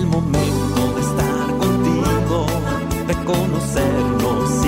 El momento de estar contigo, de conocernos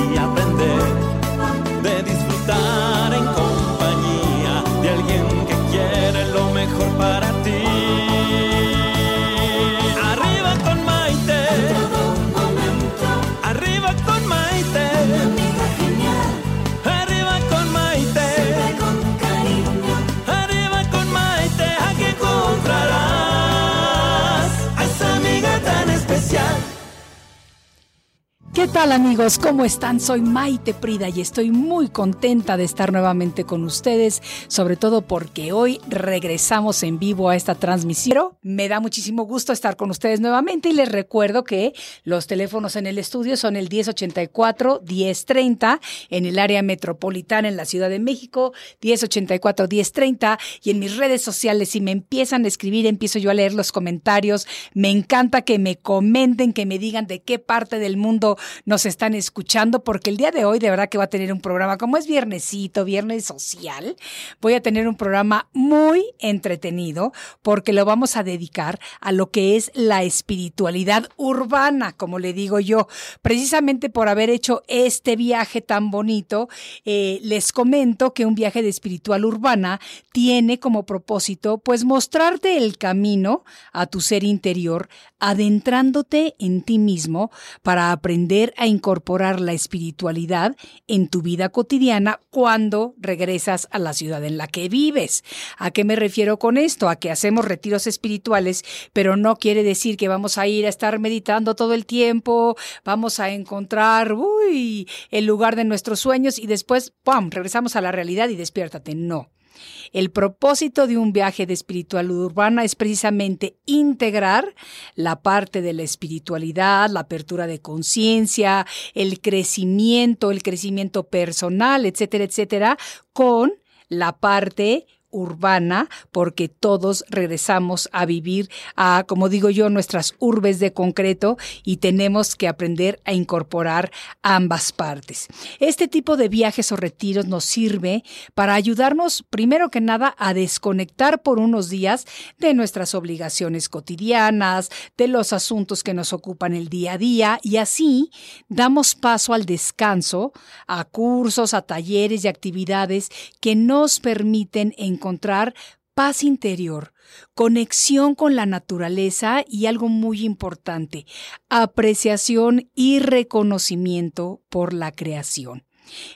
¿Qué tal amigos? ¿Cómo están? Soy Maite Prida y estoy muy contenta de estar nuevamente con ustedes, sobre todo porque hoy regresamos en vivo a esta transmisión. Pero me da muchísimo gusto estar con ustedes nuevamente y les recuerdo que los teléfonos en el estudio son el 1084-1030 en el área metropolitana en la Ciudad de México, 1084-1030 y en mis redes sociales si me empiezan a escribir empiezo yo a leer los comentarios. Me encanta que me comenten, que me digan de qué parte del mundo nos están escuchando, porque el día de hoy de verdad que va a tener un programa, como es viernesito, viernes social, voy a tener un programa muy entretenido, porque lo vamos a dedicar a lo que es la espiritualidad urbana, como le digo yo. Precisamente por haber hecho este viaje tan bonito, eh, les comento que un viaje de espiritual urbana tiene como propósito, pues, mostrarte el camino a tu ser interior, adentrándote en ti mismo para aprender a incorporar la espiritualidad en tu vida cotidiana cuando regresas a la ciudad en la que vives. ¿A qué me refiero con esto? A que hacemos retiros espirituales, pero no quiere decir que vamos a ir a estar meditando todo el tiempo, vamos a encontrar, uy, el lugar de nuestros sueños y después, ¡pum!, regresamos a la realidad y despiértate. No. El propósito de un viaje de espiritualidad urbana es precisamente integrar la parte de la espiritualidad, la apertura de conciencia, el crecimiento, el crecimiento personal, etcétera, etcétera, con la parte urbana, porque todos regresamos a vivir a, como digo yo, nuestras urbes de concreto y tenemos que aprender a incorporar ambas partes. Este tipo de viajes o retiros nos sirve para ayudarnos, primero que nada, a desconectar por unos días de nuestras obligaciones cotidianas, de los asuntos que nos ocupan el día a día y así damos paso al descanso, a cursos, a talleres y actividades que nos permiten encontrar paz interior, conexión con la naturaleza y algo muy importante, apreciación y reconocimiento por la creación.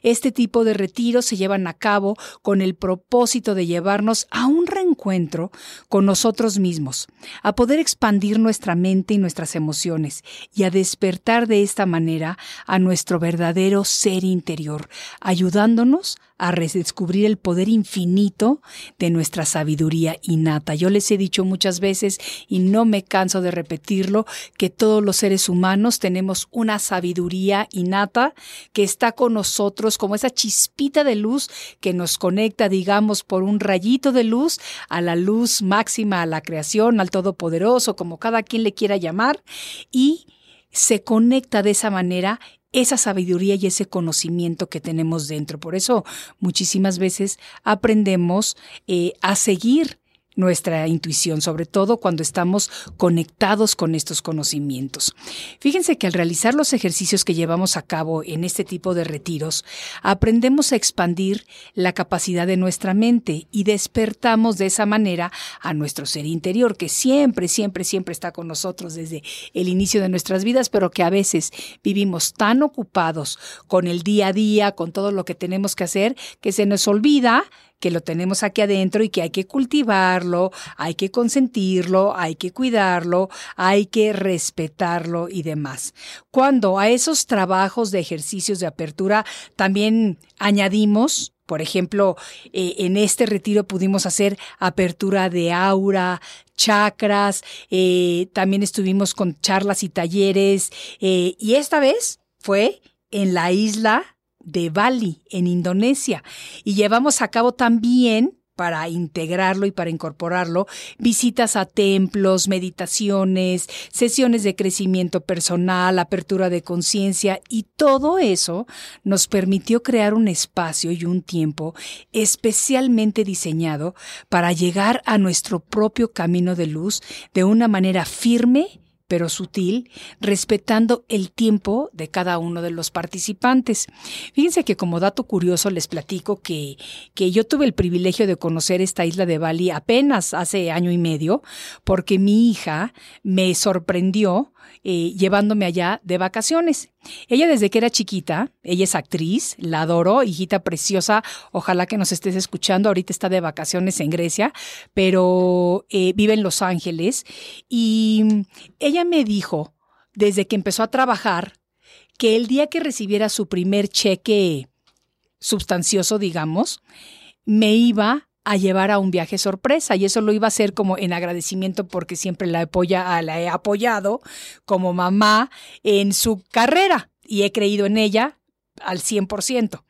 Este tipo de retiros se llevan a cabo con el propósito de llevarnos a un reencuentro con nosotros mismos, a poder expandir nuestra mente y nuestras emociones y a despertar de esta manera a nuestro verdadero ser interior, ayudándonos a redescubrir el poder infinito de nuestra sabiduría innata. Yo les he dicho muchas veces y no me canso de repetirlo que todos los seres humanos tenemos una sabiduría innata que está con nosotros como esa chispita de luz que nos conecta, digamos, por un rayito de luz a la luz máxima, a la creación, al Todopoderoso, como cada quien le quiera llamar, y se conecta de esa manera esa sabiduría y ese conocimiento que tenemos dentro. Por eso muchísimas veces aprendemos eh, a seguir nuestra intuición, sobre todo cuando estamos conectados con estos conocimientos. Fíjense que al realizar los ejercicios que llevamos a cabo en este tipo de retiros, aprendemos a expandir la capacidad de nuestra mente y despertamos de esa manera a nuestro ser interior, que siempre, siempre, siempre está con nosotros desde el inicio de nuestras vidas, pero que a veces vivimos tan ocupados con el día a día, con todo lo que tenemos que hacer, que se nos olvida que lo tenemos aquí adentro y que hay que cultivarlo, hay que consentirlo, hay que cuidarlo, hay que respetarlo y demás. Cuando a esos trabajos de ejercicios de apertura también añadimos por ejemplo, eh, en este retiro pudimos hacer apertura de aura, chakras, eh, también estuvimos con charlas y talleres, eh, y esta vez fue en la isla de Bali, en Indonesia. Y llevamos a cabo también para integrarlo y para incorporarlo, visitas a templos, meditaciones, sesiones de crecimiento personal, apertura de conciencia y todo eso nos permitió crear un espacio y un tiempo especialmente diseñado para llegar a nuestro propio camino de luz de una manera firme pero sutil, respetando el tiempo de cada uno de los participantes. Fíjense que como dato curioso les platico que, que yo tuve el privilegio de conocer esta isla de Bali apenas hace año y medio, porque mi hija me sorprendió eh, llevándome allá de vacaciones. Ella desde que era chiquita, ella es actriz, la adoro, hijita preciosa, ojalá que nos estés escuchando, ahorita está de vacaciones en Grecia, pero eh, vive en Los Ángeles y ella me dijo, desde que empezó a trabajar, que el día que recibiera su primer cheque sustancioso, digamos, me iba a llevar a un viaje sorpresa y eso lo iba a hacer como en agradecimiento porque siempre la, apoya, la he apoyado como mamá en su carrera y he creído en ella al 100%.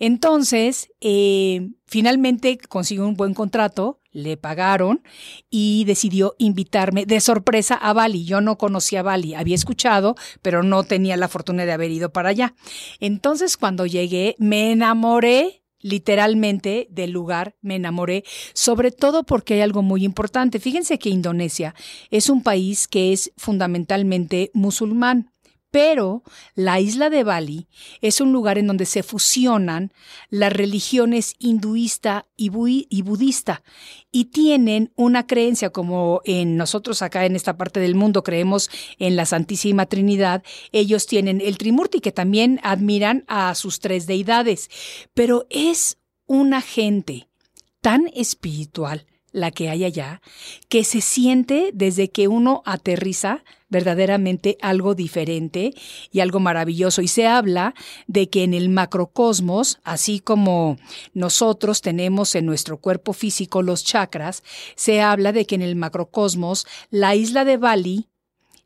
Entonces, eh, finalmente consiguió un buen contrato, le pagaron y decidió invitarme de sorpresa a Bali. Yo no conocía a Bali, había escuchado, pero no tenía la fortuna de haber ido para allá. Entonces, cuando llegué, me enamoré literalmente del lugar, me enamoré, sobre todo porque hay algo muy importante. Fíjense que Indonesia es un país que es fundamentalmente musulmán. Pero la isla de Bali es un lugar en donde se fusionan las religiones hinduista y, budista y tienen una creencia como en nosotros acá en esta parte del mundo creemos en la Santísima Trinidad, ellos tienen el Trimurti que también admiran a sus tres deidades, pero es una gente tan espiritual la que hay allá, que se siente desde que uno aterriza verdaderamente algo diferente y algo maravilloso. Y se habla de que en el macrocosmos, así como nosotros tenemos en nuestro cuerpo físico los chakras, se habla de que en el macrocosmos la isla de Bali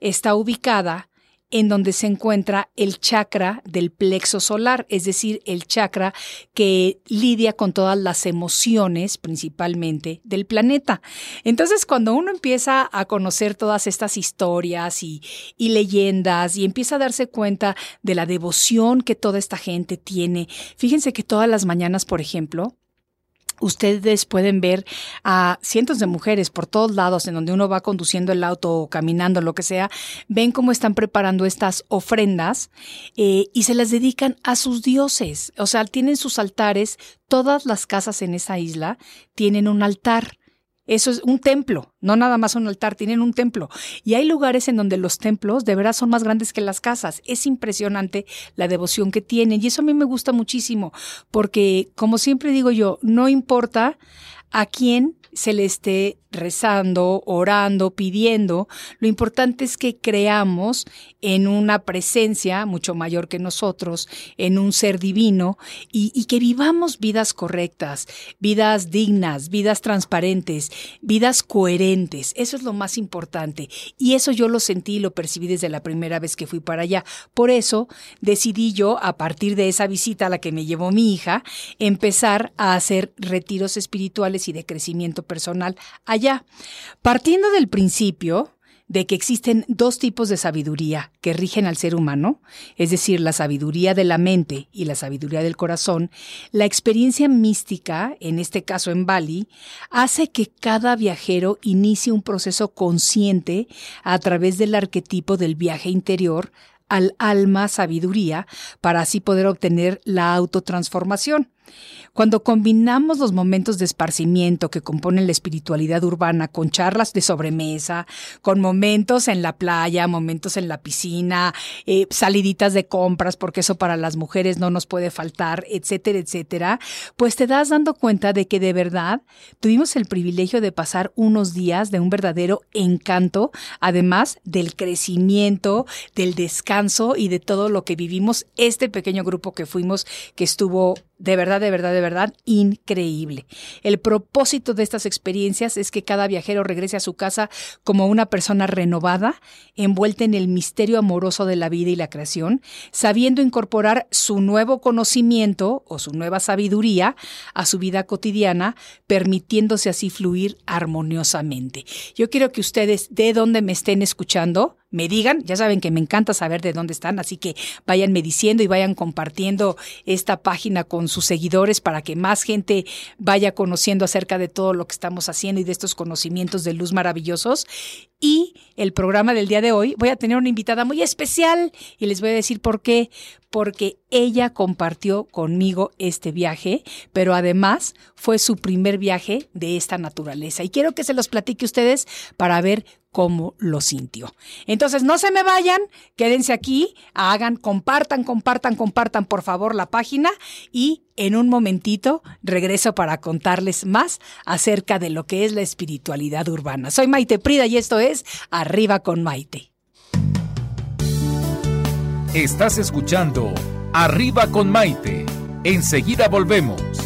está ubicada en donde se encuentra el chakra del plexo solar, es decir, el chakra que lidia con todas las emociones principalmente del planeta. Entonces, cuando uno empieza a conocer todas estas historias y, y leyendas y empieza a darse cuenta de la devoción que toda esta gente tiene, fíjense que todas las mañanas, por ejemplo, Ustedes pueden ver a cientos de mujeres por todos lados en donde uno va conduciendo el auto o caminando, lo que sea, ven cómo están preparando estas ofrendas eh, y se las dedican a sus dioses. O sea, tienen sus altares, todas las casas en esa isla tienen un altar. Eso es un templo, no nada más un altar, tienen un templo. Y hay lugares en donde los templos de verdad son más grandes que las casas. Es impresionante la devoción que tienen. Y eso a mí me gusta muchísimo, porque como siempre digo yo, no importa a quién se le esté rezando, orando, pidiendo. Lo importante es que creamos en una presencia mucho mayor que nosotros, en un ser divino, y, que vivamos vidas correctas, vidas dignas, vidas transparentes, vidas coherentes. Eso es lo más importante. Y eso yo lo sentí y lo percibí desde la primera vez que fui para allá. Por eso decidí yo, a partir de esa visita a la que me llevó mi hija, empezar a hacer retiros espirituales y de crecimiento personal allá Partiendo del principio, de que existen dos tipos de sabiduría que rigen al ser humano, es decir, la sabiduría de la mente y la sabiduría del corazón, la experiencia mística, en este caso en Bali, hace que cada viajero inicie un proceso consciente a través del arquetipo del viaje interior al alma sabiduría para así poder obtener la autotransformación. Cuando combinamos los momentos de esparcimiento que componen la espiritualidad urbana con charlas de sobremesa, con momentos en la playa, momentos en la piscina, eh, saliditas de compras, porque eso para las mujeres no nos puede faltar, etcétera, etcétera, pues te das dando cuenta de que de verdad tuvimos el privilegio de pasar unos días de un verdadero encanto, además del crecimiento, del descanso y de todo lo que vivimos. Este pequeño grupo que fuimos, que estuvo de verdad, de verdad, de verdad, increíble. El propósito de estas experiencias es que cada viajero regrese a su casa como una persona renovada, envuelta en el misterio amoroso de la vida y la creación, sabiendo incorporar su nuevo conocimiento o su nueva sabiduría a su vida cotidiana, permitiéndose así fluir armoniosamente. Yo quiero que ustedes, de donde me estén escuchando, me digan, ya saben que me encanta saber de dónde están, así que váyanme diciendo y vayan compartiendo esta página con sus seguidores para que más gente vaya conociendo acerca de todo lo que estamos haciendo y de estos conocimientos de luz maravillosos. Y el programa del día de hoy voy a tener una invitada muy especial y les voy a decir por qué. Porque ella compartió conmigo este viaje, pero además fue su primer viaje de esta naturaleza. Y quiero que se los platique ustedes para ver cómo lo sintió. Entonces, no se me vayan, quédense aquí, hagan, compartan, compartan, compartan por favor la página y en un momentito regreso para contarles más acerca de lo que es la espiritualidad urbana. Soy Maite Prida y esto es Arriba con Maite. Estás escuchando Arriba con Maite. Enseguida volvemos.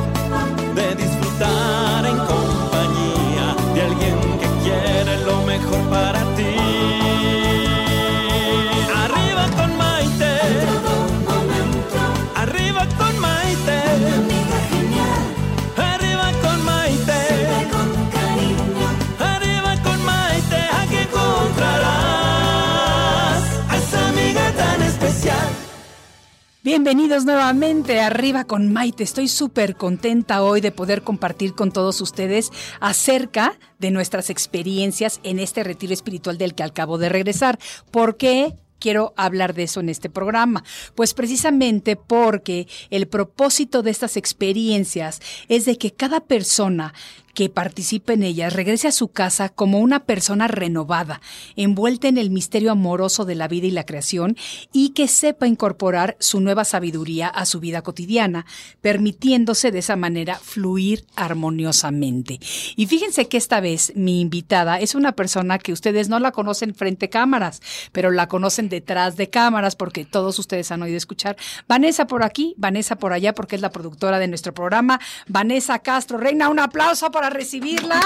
Bienvenidos nuevamente Arriba con Maite. Estoy súper contenta hoy de poder compartir con todos ustedes acerca de nuestras experiencias en este retiro espiritual del que acabo de regresar. ¿Por qué? quiero hablar de eso en este programa? Pues precisamente porque el propósito de estas experiencias es de que cada persona que participe en ellas regrese a su casa como una persona renovada, envuelta en el misterio amoroso de la vida y la creación, y que sepa incorporar su nueva sabiduría a su vida cotidiana, permitiéndose de esa manera fluir armoniosamente. Y fíjense que esta vez mi invitada es una persona que ustedes no la conocen frente a cámaras, pero la conocen detrás de cámaras porque todos ustedes han oído escuchar. Vanessa por aquí, Vanessa por allá porque es la productora de nuestro programa. Vanessa Castro, Reina, un aplauso recibirla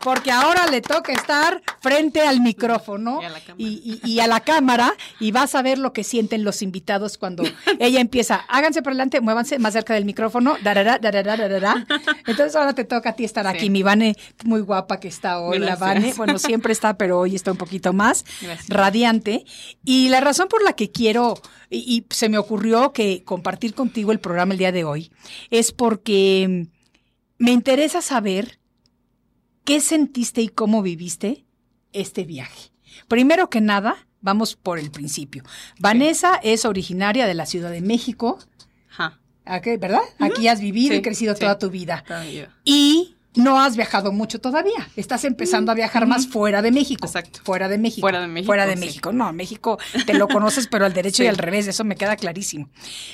porque ahora le toca estar frente al micrófono Y a la cámara. y, y- y a la cámara y vas a ver lo que sienten los invitados cuando ella empieza. Háganse por delante, muévanse más cerca del micrófono. darará, darará, darará. Entonces ahora te toca a ti estar aquí. Mi Vane, muy guapa que está hoy, la. Vane. Bueno, siempre está, pero hoy está un poquito más Gracias. radiante. Y la razón por la que quiero, y, y se me ocurrió que compartir contigo el programa el día de hoy, es porque me interesa saber qué sentiste y cómo viviste este viaje. Primero que nada, vamos por el principio. Vanessa es originaria de la Ciudad de México, Ajá. ¿verdad? Aquí has vivido y crecido sí. toda tu vida. Y no has viajado mucho todavía. Estás empezando a viajar más fuera de México. Exacto. Fuera de México. Fuera de México, Fuera de sí. México. No, México te lo conoces, pero al derecho Sí. y al revés. Eso me queda clarísimo.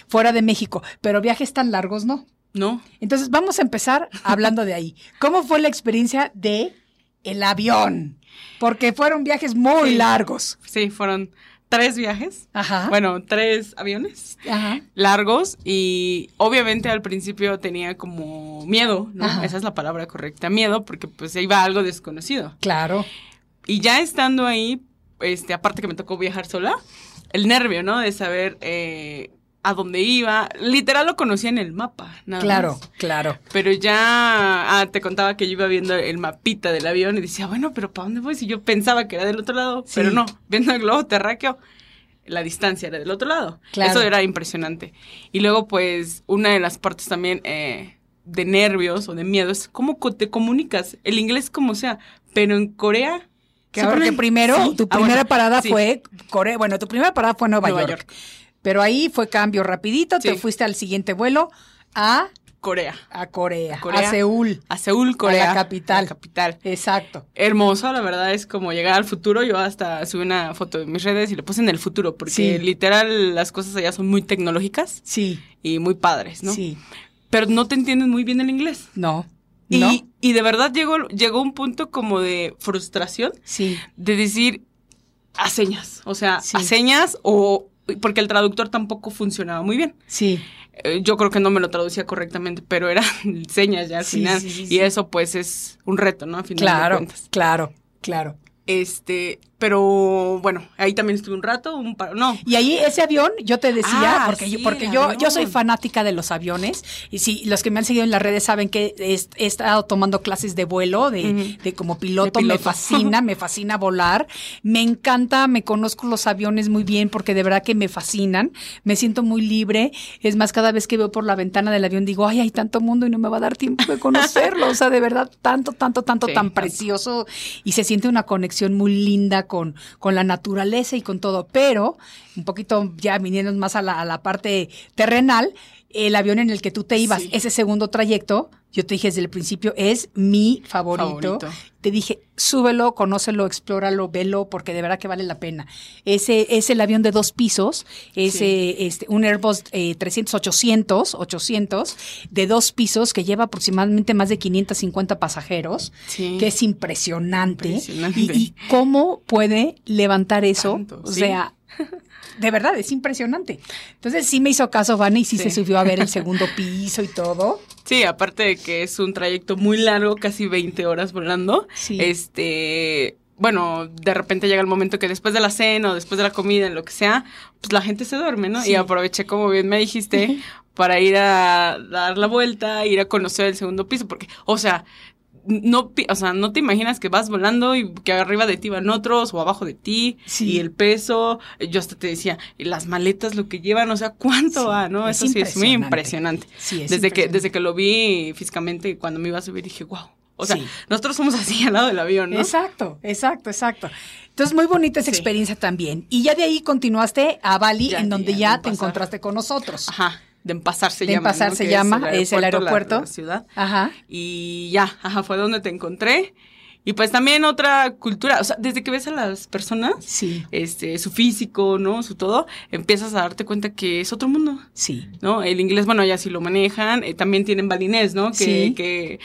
Fuera de México. Pero viajes tan largos, no. No. Entonces vamos a empezar hablando de ahí. ¿Cómo fue la experiencia de el avión? Porque fueron viajes muy Sí. largos. Sí, fueron tres viajes. Ajá. Bueno, tres aviones Ajá. largos y obviamente al principio tenía como miedo, ¿no? Ajá. Esa es la palabra correcta, miedo, porque pues iba algo desconocido. Claro. Y ya estando ahí, este, aparte que me tocó viajar sola, el nervio, ¿no? De saber eh, a dónde iba. Literal lo conocía en el mapa, nada Claro, más. claro. Pero ya, ah, te contaba que yo iba viendo el mapita del avión y decía, bueno, pero ¿para dónde voy? Si yo pensaba que era del otro lado, Sí. pero no, viendo el globo terráqueo, la distancia era del otro lado. Claro. Eso era impresionante. Y luego, pues, una de las partes también eh, de nervios o de miedo es cómo te comunicas. El inglés como sea, pero en Corea... Que se ahora ponen- que primero, Sí. tu Ah, primera bueno, parada fue Corea. Bueno, tu primera parada fue Nueva, Nueva York. York. Pero ahí fue cambio rapidito, te fuiste al siguiente vuelo a, Corea. a Corea, Corea. a Seúl. A Seúl, Corea. la capital. La capital. Exacto. Hermoso, la verdad es como llegar al futuro. Yo hasta subí una foto en mis redes y le puse en el futuro, porque Sí. literal las cosas allá son muy tecnológicas Sí, y muy padres, ¿no? sí. Pero no te entienden muy bien el inglés. No. Y, No. y de verdad llegó, llegó un punto como de frustración Sí. de decir a señas. O sea, Sí. a señas o porque el traductor tampoco funcionaba muy bien. Sí. Eh, Yo creo que no me lo traducía correctamente, pero eran señas ya al Sí, final. sí, sí, y eso pues es un reto, ¿no? Final de Claro, cuentas. claro, claro. Este, pero bueno, ahí también estuve un rato, un par, no. Y ahí ese avión, yo te decía, Ah, porque, yo, sí, porque yo, yo soy fanática de los aviones, y si los que me han seguido en las redes saben que he, he estado tomando clases de vuelo, de, de como piloto, De me fascina, me fascina volar, me encanta, me conozco los aviones muy bien, porque de verdad que me fascinan, me siento muy libre, es más, cada vez que veo por la ventana del avión digo, ay, hay tanto mundo y no me va a dar tiempo de conocerlo, o sea, de verdad, tanto, tanto, tanto, Sí, tan tanto. precioso, y se siente una conexión muy linda con, con la naturaleza y con todo, pero un poquito ya viniendo más a la, a la parte terrenal, el avión en el que tú te ibas, Sí. ese segundo trayecto, yo te dije desde el principio, es mi favorito. Favorito. Te dije, súbelo, conócelo, explóralo, velo, porque de verdad que vale la pena. Ese es el avión de dos pisos, es Sí. este, un Airbus eh, 300, 800, 800, de dos pisos, que lleva aproximadamente más de 550 pasajeros, Sí. que es impresionante. Impresionante. Y, y cómo puede levantar eso, Tanto, o sea, de verdad, es impresionante. Entonces sí me hizo caso Vane y sí, Sí. se subió a ver el segundo piso y todo. Sí, aparte de que es un trayecto muy largo, casi 20 horas volando. Sí. Este, bueno, de repente llega el momento que después de la cena o después de la comida, en lo que sea, pues la gente se duerme, ¿no? Sí. Y aproveché, como bien me dijiste, para ir a dar la vuelta, ir a conocer el segundo piso, porque, o sea, no, o sea, no te imaginas que vas volando y que arriba de ti van otros o abajo de ti Sí. y el peso, yo hasta te decía, y las maletas lo que llevan, o sea, ¿cuánto Sí, va, no? es Eso sí es muy impresionante. Sí, es desde que desde que lo vi físicamente cuando me iba a subir dije, wow. O sea, nosotros somos así al lado del avión, ¿no? Exacto, exacto, exacto. Entonces, muy bonita esa experiencia también. Y ya de ahí continuaste a Bali, Ya, en donde ya, te pasar. encontraste con nosotros. Ajá. De Empasar se De llama. Empasar ¿no? se llama, es el la- aeropuerto. la ciudad. Ajá. Y ya, ajá, fue donde te encontré. Y pues también otra cultura, o sea, desde que ves a las personas, Sí, este, su físico, ¿no? Su todo, empiezas a darte cuenta que es otro mundo. sí. ¿no? El inglés, bueno, ya sí lo manejan, eh, también tienen balinés, ¿no? Que, Sí. que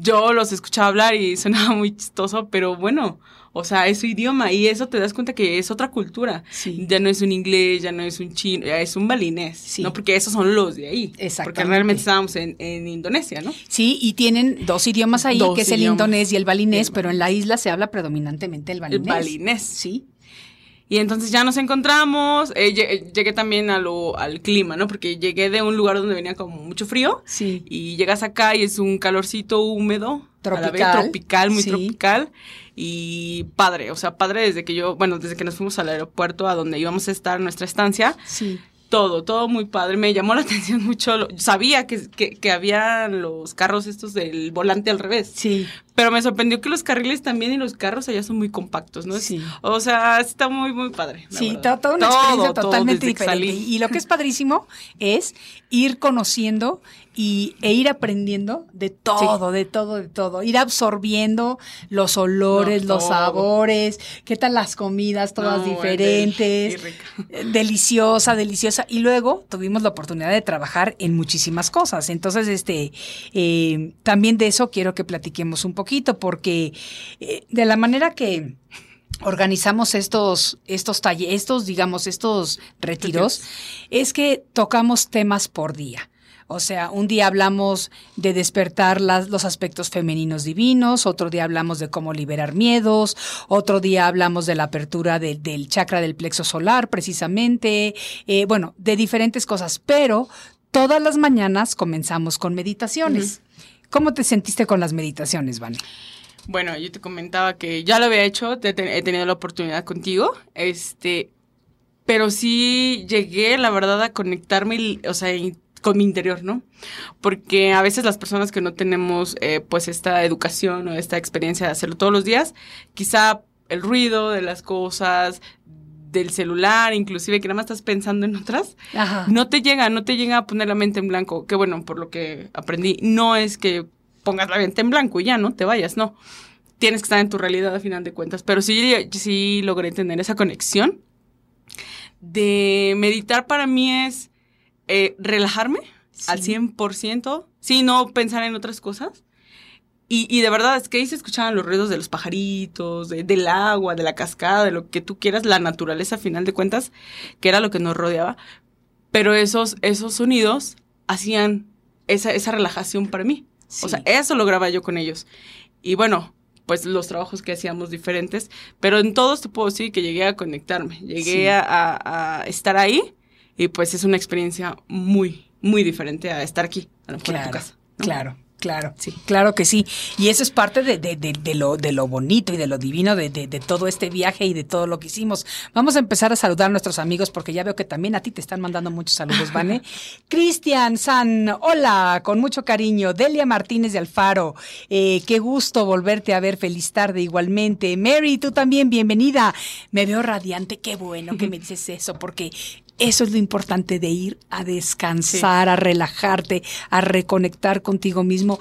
yo los escuchaba hablar y sonaba muy chistoso, pero bueno, o sea, es su idioma y eso te das cuenta que es otra cultura. Sí. Ya no es un inglés, ya no es un chino, ya es un balinés, Sí. ¿no? Porque esos son los de ahí. Porque realmente estábamos en, en Indonesia, ¿no? Sí, y tienen dos idiomas ahí, Dos que es el indonés y el balinés, El pero en la isla se habla predominantemente el El balinés. balinés. Sí. Y entonces ya nos encontramos, eh, lle- llegué también a lo, al clima, ¿no? Porque llegué de un lugar donde venía como mucho frío. Sí. Y llegas acá y es un calorcito húmedo. a la vez Tropical, tropical, muy sí. tropical. Y padre, o sea, padre desde que yo, bueno, desde que nos fuimos al aeropuerto a donde íbamos a estar, nuestra estancia, Sí. todo, todo muy padre. Me llamó la atención mucho. lo- sabía que, que, que había los carros estos del volante al revés. Sí. Pero me sorprendió que los carriles también y los carros allá son muy compactos, ¿no? Sí. O sea, está muy, muy padre. la Sí, verdad. toda una Todo, experiencia totalmente diferente. salí. Y lo que es padrísimo es ir conociendo y, e ir aprendiendo de todo, de todo, de todo. Ir absorbiendo los olores, No, los sabores, qué tal las comidas, todas No, diferentes. rico. Eh, Deliciosa, deliciosa. Y luego tuvimos la oportunidad de trabajar en muchísimas cosas. Entonces, este, eh, también de eso quiero que platiquemos un poquito, porque eh, de la manera que organizamos estos, estos talleres, estos, digamos, estos retiros, es que tocamos temas por día. O sea, un día hablamos de despertar las, los aspectos femeninos divinos, otro día hablamos de cómo liberar miedos, otro día hablamos de la apertura de- del chakra del plexo solar, precisamente, eh, bueno, de diferentes cosas, pero todas las mañanas comenzamos con meditaciones. ¿Cómo te sentiste con las meditaciones, Vane? Bueno, yo te comentaba que ya lo había hecho, te- te- he tenido la oportunidad contigo, este, pero sí llegué, la verdad, a conectarme, o sea, con mi interior, ¿no? Porque a veces las personas que no tenemos, eh, pues, esta educación o esta experiencia de hacerlo todos los días, quizá el ruido de las cosas, del celular, inclusive que nada más estás pensando en otras, Ajá. no te llega, no te llega a poner la mente en blanco. Que bueno, por lo que aprendí, no es que pongas la mente en blanco y ya, no te vayas, no. Tienes que estar en tu realidad a final de cuentas. Pero sí, sí logré tener esa conexión de meditar para mí es eh, relajarme al 100%, sí, no pensar en otras cosas. Y, y de verdad, es que ahí se escuchaban los ruidos de los pajaritos, de- del agua, de la cascada, de lo que tú quieras, la naturaleza a final de cuentas, que era lo que nos rodeaba. Pero esos, esos sonidos hacían esa, esa relajación para mí. O sea, eso lograba yo con ellos. Y bueno, pues los trabajos que hacíamos diferentes, pero en todos te puedo decir que llegué a conectarme, llegué Sí. a, estar ahí y pues es una experiencia muy, muy diferente a estar aquí, a lo mejor en tu casa. ¿no? claro, claro. Sí. Claro que sí. Y eso es parte de, de- de- de lo, de lo bonito y de lo divino de, de- de todo este viaje y de todo lo que hicimos. Vamos a empezar a saludar a nuestros amigos porque ya veo que también a ti te están mandando muchos saludos, Vane. Cristian San, hola, con mucho cariño. Delia Martínez de Alfaro, eh, qué gusto volverte a ver. Feliz tarde igualmente. Mary, tú también, bienvenida. Me veo radiante, qué bueno que me dices eso porque... Eso es lo importante de ir a descansar, a relajarte, a reconectar contigo mismo,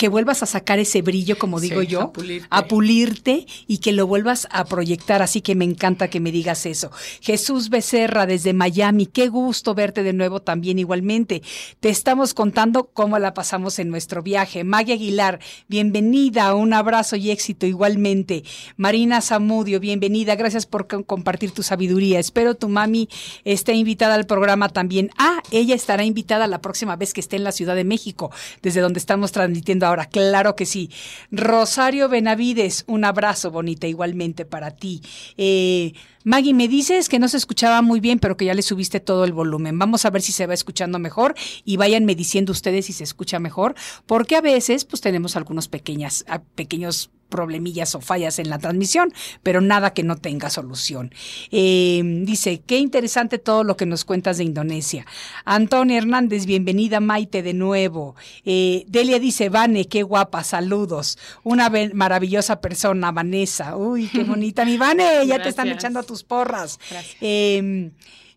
que vuelvas a sacar ese brillo, como Sí, digo yo, a pulirte. a pulirte y que lo vuelvas a proyectar. Así que me encanta que me digas eso. Jesús Becerra desde Miami, qué gusto verte de nuevo también igualmente. Te estamos contando cómo la pasamos en nuestro viaje. Maggie Aguilar, bienvenida, un abrazo y éxito igualmente. Marina Zamudio, bienvenida, gracias por co- compartir tu sabiduría. Espero tu mami esté invitada al programa también. Ah, ella estará invitada la próxima vez que esté en la Ciudad de México, desde donde estamos transmitiendo ahora. Claro que sí. Rosario Benavides, un abrazo bonita igualmente para ti. Eh, Maggie, me dices que no se escuchaba muy bien, pero que ya le subiste todo el volumen. Vamos a ver si se va escuchando mejor y váyanme diciendo ustedes si se escucha mejor, porque a veces pues tenemos algunos pequeñas, pequeños problemillas o fallas en la transmisión, pero nada que no tenga solución. Eh, dice, qué interesante todo lo que nos cuentas de Indonesia. Antonio Hernández, bienvenida Maite de nuevo. Eh, Delia dice, Vane, qué guapa, saludos. Una maravillosa persona, Vanessa. Uy, qué bonita, mi Vane, ya te están echando tus porras. Gracias. Eh,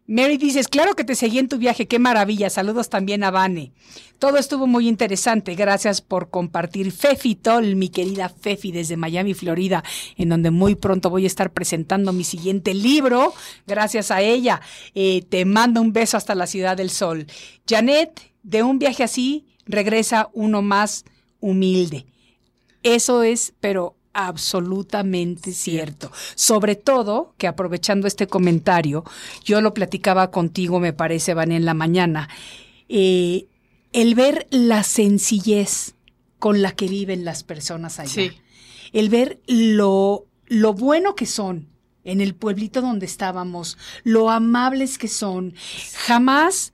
Mary dices, claro que te seguí en tu viaje, qué maravilla. Saludos también a Vane. Todo estuvo muy interesante. Gracias por compartir. Fefi Tol, mi querida Fefi, desde Miami, Florida, en donde muy pronto voy a estar presentando mi siguiente libro. Gracias a ella. Eh, te mando un beso hasta la Ciudad del Sol. Janet, de un viaje así, regresa uno más humilde. Eso es, pero absolutamente cierto. Sobre todo que aprovechando este comentario, yo lo platicaba contigo, me parece, Van en la mañana, eh, el ver la sencillez con la que viven las personas allá. Sí. El ver lo, lo bueno que son en el pueblito donde estábamos, lo amables que son. Jamás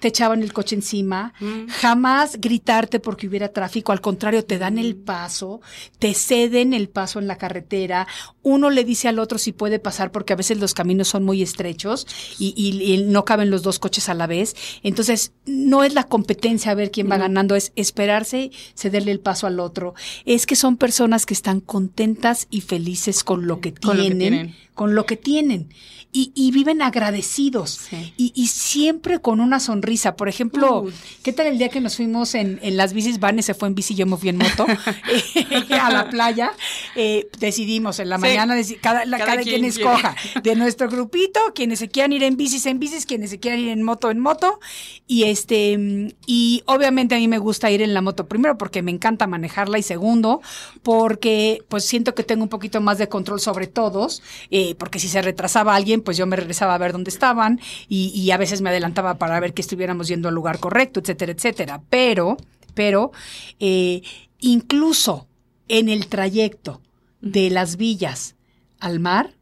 te echaban el coche encima, Mm. jamás gritarte porque hubiera tráfico, al contrario, te dan el paso, te ceden el paso en la carretera, uno le dice al otro si puede pasar porque a veces los caminos son muy estrechos y, y- y no caben los dos coches a la vez, entonces no es la competencia a ver quién va ganando, es esperarse, cederle el paso al otro, es que son personas que están contentas y felices con lo que Con lo que tienen, tienen. Con lo que tienen. Y, y viven agradecidos Sí. y, y siempre con una sonrisa. Por ejemplo. ¿qué tal el día que nos fuimos en, en las bicis? Vane se fue en bici, yo me fui en moto eh, a la playa. Eh, decidimos en la Sí, mañana, cada, la- Cada cada quien quien escoja de nuestro grupito, quienes se quieran ir en bicis, en bicis, quienes se quieran ir en moto, en moto. Y este, y obviamente a mí me gusta ir en la moto primero porque me encanta manejarla y segundo, porque pues siento que tengo un poquito más de control sobre todos, eh, porque si se retrasaba alguien, pues yo me regresaba a ver dónde estaban y, y a veces me adelantaba para ver que estuviéramos yendo al lugar correcto, etcétera, etcétera. Pero, pero, eh, incluso en el trayecto de las villas al mar,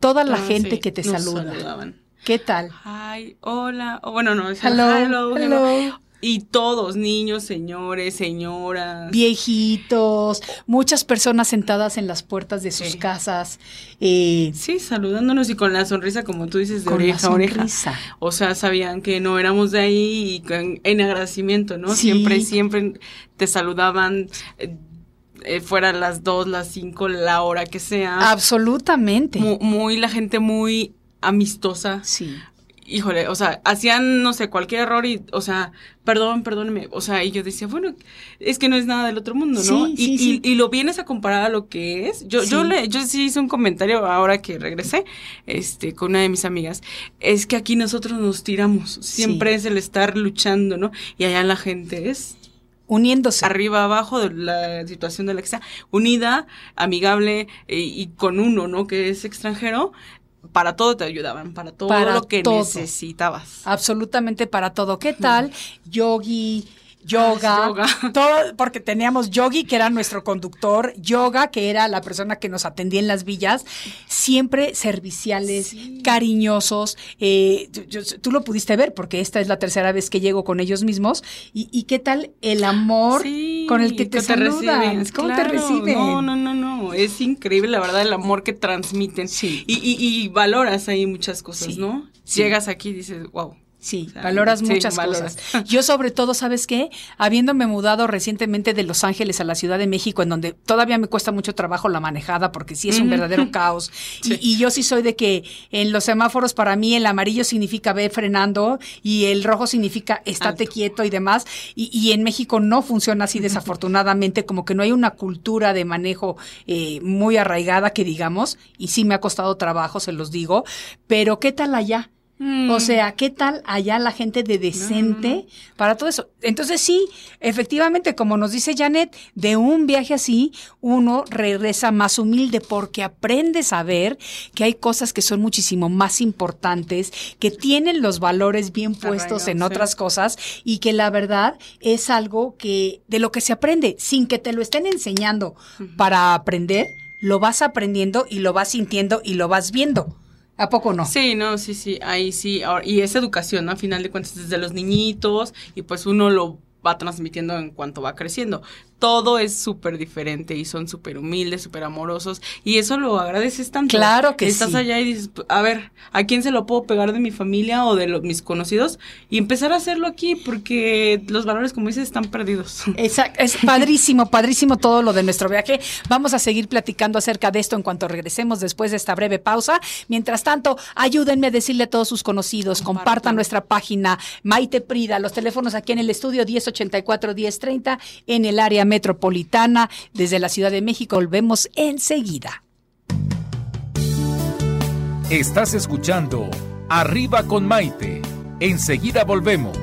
toda la Ah, gente sí, que te saluda. saludaban. ¿Qué tal? Hi, hola. Bueno, no, es Hello, hello, hello. hello. Y todos, niños, señores, señoras. Viejitos, muchas personas sentadas en las puertas de sus Sí. casas. eh, Sí, saludándonos y con la sonrisa, como tú dices, de Con oreja a oreja. O sea, sabían que no éramos de ahí y con- en agradecimiento, ¿no? Sí. Siempre, siempre te saludaban, eh, eh, fuera las dos, las cinco, la hora que sea. absolutamente. Mu- muy, la gente muy amistosa. sí. Híjole, o sea, hacían, no sé, cualquier error y, o sea, perdón, perdóneme, o sea, y yo decía, bueno, es que no es nada del otro mundo, ¿no? Sí, y, sí, y- sí. y lo vienes a comparar a lo que es. Yo, yo Sí. le, yo sí hice un comentario ahora que regresé, este, con una de mis amigas, es que aquí nosotros nos tiramos, siempre es el estar luchando, ¿no? Y allá la gente es Uniéndose. arriba, abajo de la situación de la que sea, unida, amigable eh, y con uno, ¿no? Que es extranjero, para todo te ayudaban, para todo Para lo que todo. necesitabas. absolutamente para todo. ¿Qué tal? Yogi, yoga, yoga. todo, porque teníamos Yogi, que era nuestro conductor, Yoga, que era la persona que nos atendía en las villas, siempre serviciales, cariñosos. eh, yo- tú lo pudiste ver, porque esta es la tercera vez que llego con ellos mismos. ¿Y, y qué tal el amor Sí, con el que te saludan? reciben, ¿Cómo te reciben? No, no, no, no. Es increíble, la verdad, el amor que transmiten. Sí. Y, y, y valoras ahí muchas cosas, ¿no? Llegas aquí y dices, wow. Sí, O sea, valoras sí, muchas valoras. cosas. Yo sobre todo, ¿sabes qué? Habiéndome mudado recientemente de Los Ángeles a la Ciudad de México, en donde todavía me cuesta mucho trabajo la manejada, porque sí es un verdadero caos. Y- Y, yo sí soy de que en los semáforos para mí el amarillo significa ve frenando y el rojo significa estate Alto. quieto y demás. Y, y en México no funciona así desafortunadamente, como que no hay una cultura de manejo eh, muy arraigada que digamos, y sí me ha costado trabajo, se los digo. Pero ¿qué tal allá? Mm. O sea, ¿qué tal allá la gente de decente para todo eso? Entonces sí, efectivamente, como nos dice Janet, de un viaje así, uno regresa más humilde porque aprendes a ver que hay cosas que son muchísimo más importantes, que tienen los valores bien puestos en sí. otras cosas y que la verdad es algo que de lo que se aprende sin que te lo estén enseñando para aprender, lo vas aprendiendo y lo vas sintiendo y lo vas viendo. ¿A poco no? Sí, no, sí, sí, ahí sí. y es educación, ¿no? A final de cuentas, desde los niñitos, y pues uno lo va transmitiendo en cuanto va creciendo. Todo es súper diferente y son súper humildes, súper amorosos. Y eso lo agradeces tanto. Claro que Estás sí. allá y dices, a ver, ¿a quién se lo puedo pegar de mi familia o de los, mis conocidos? Y empezar a hacerlo aquí, porque los valores, como dices, están perdidos. Exacto, es padrísimo, padrísimo todo lo de nuestro viaje. Vamos a seguir platicando acerca de esto en cuanto regresemos después de esta breve pausa. Mientras tanto, ayúdenme a decirle a todos sus conocidos, compartan, Compartan. nuestra página Maite Prida, los teléfonos aquí en el estudio 1084-1030 en el área metropolitana desde la Ciudad de México. Volvemos enseguida. Estás escuchando Arriba con Maite. Enseguida volvemos.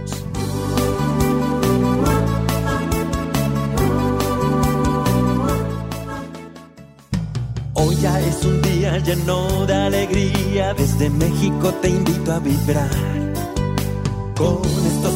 Hoy ya es un día lleno de alegría, desde México te invito a vibrar. Con estos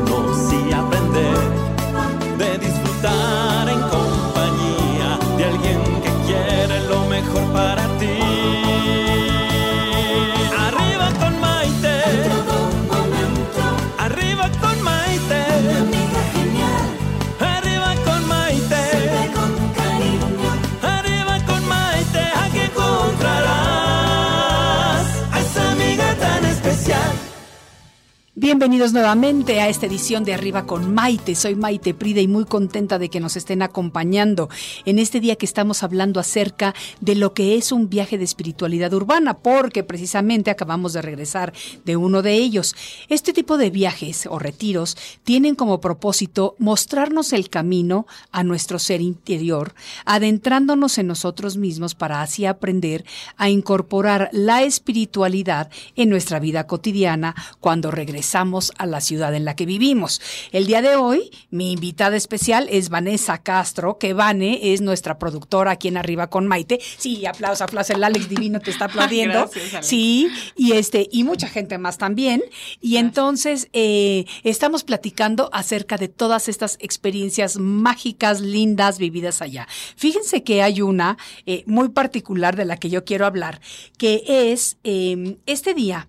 Bienvenidos nuevamente a esta edición de Arriba con Maite. Soy Maite Prida y muy contenta de que nos estén acompañando en este día que estamos hablando acerca de lo que es un viaje de espiritualidad urbana, porque precisamente acabamos de regresar de uno de ellos. Este tipo de viajes o retiros tienen como propósito mostrarnos el camino a nuestro ser interior, adentrándonos en nosotros mismos para así aprender a incorporar la espiritualidad en nuestra vida cotidiana cuando regresamos a la ciudad en la que vivimos. El día de hoy, mi invitada especial es Vanessa Castro, que Vane es nuestra productora aquí en Arriba con Maite. Sí, aplauso, aplauso, el Alex Divino te está aplaudiendo. Sí, y este, y mucha gente más también. Y entonces eh, estamos platicando acerca de todas estas experiencias mágicas, lindas, vividas allá. Fíjense que hay una eh, muy particular de la que yo quiero hablar, que es eh, este día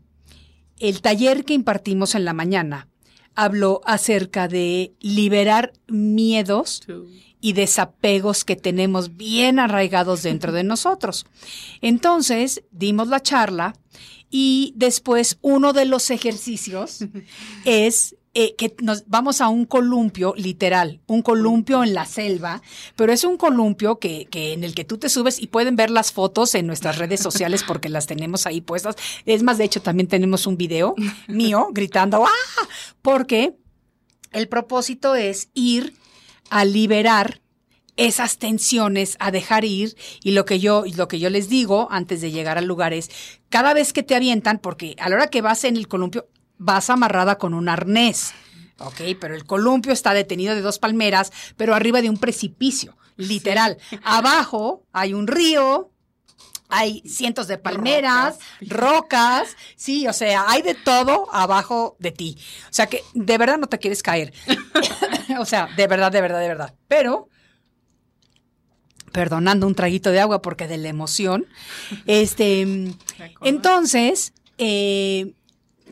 el taller que impartimos en la mañana habló acerca de liberar miedos y desapegos que tenemos bien arraigados dentro de nosotros. Entonces, dimos la charla y después uno de los ejercicios es eh, que nos vamos a un columpio, literal, un columpio en la selva, pero es un columpio que, que, en el que tú te subes y pueden ver las fotos en nuestras redes sociales porque las tenemos ahí puestas. Es más, de hecho, también tenemos un video mío gritando ¡ah! Porque el propósito es ir a liberar esas tensiones, a dejar ir y lo que yo lo que yo les digo antes de llegar al lugar es cada vez que te avientan porque a la hora que vas en el columpio vas amarrada con un arnés. Ok, pero el columpio está detenido de dos palmeras, pero arriba de un precipicio, literal. Abajo hay un río, hay cientos de palmeras, rocas. sí, o sea, hay de todo abajo de ti. O sea que de verdad no te quieres caer. o sea, de verdad, de verdad, de verdad. Pero, perdonando un traguito de agua porque de la emoción, este, entonces, eh,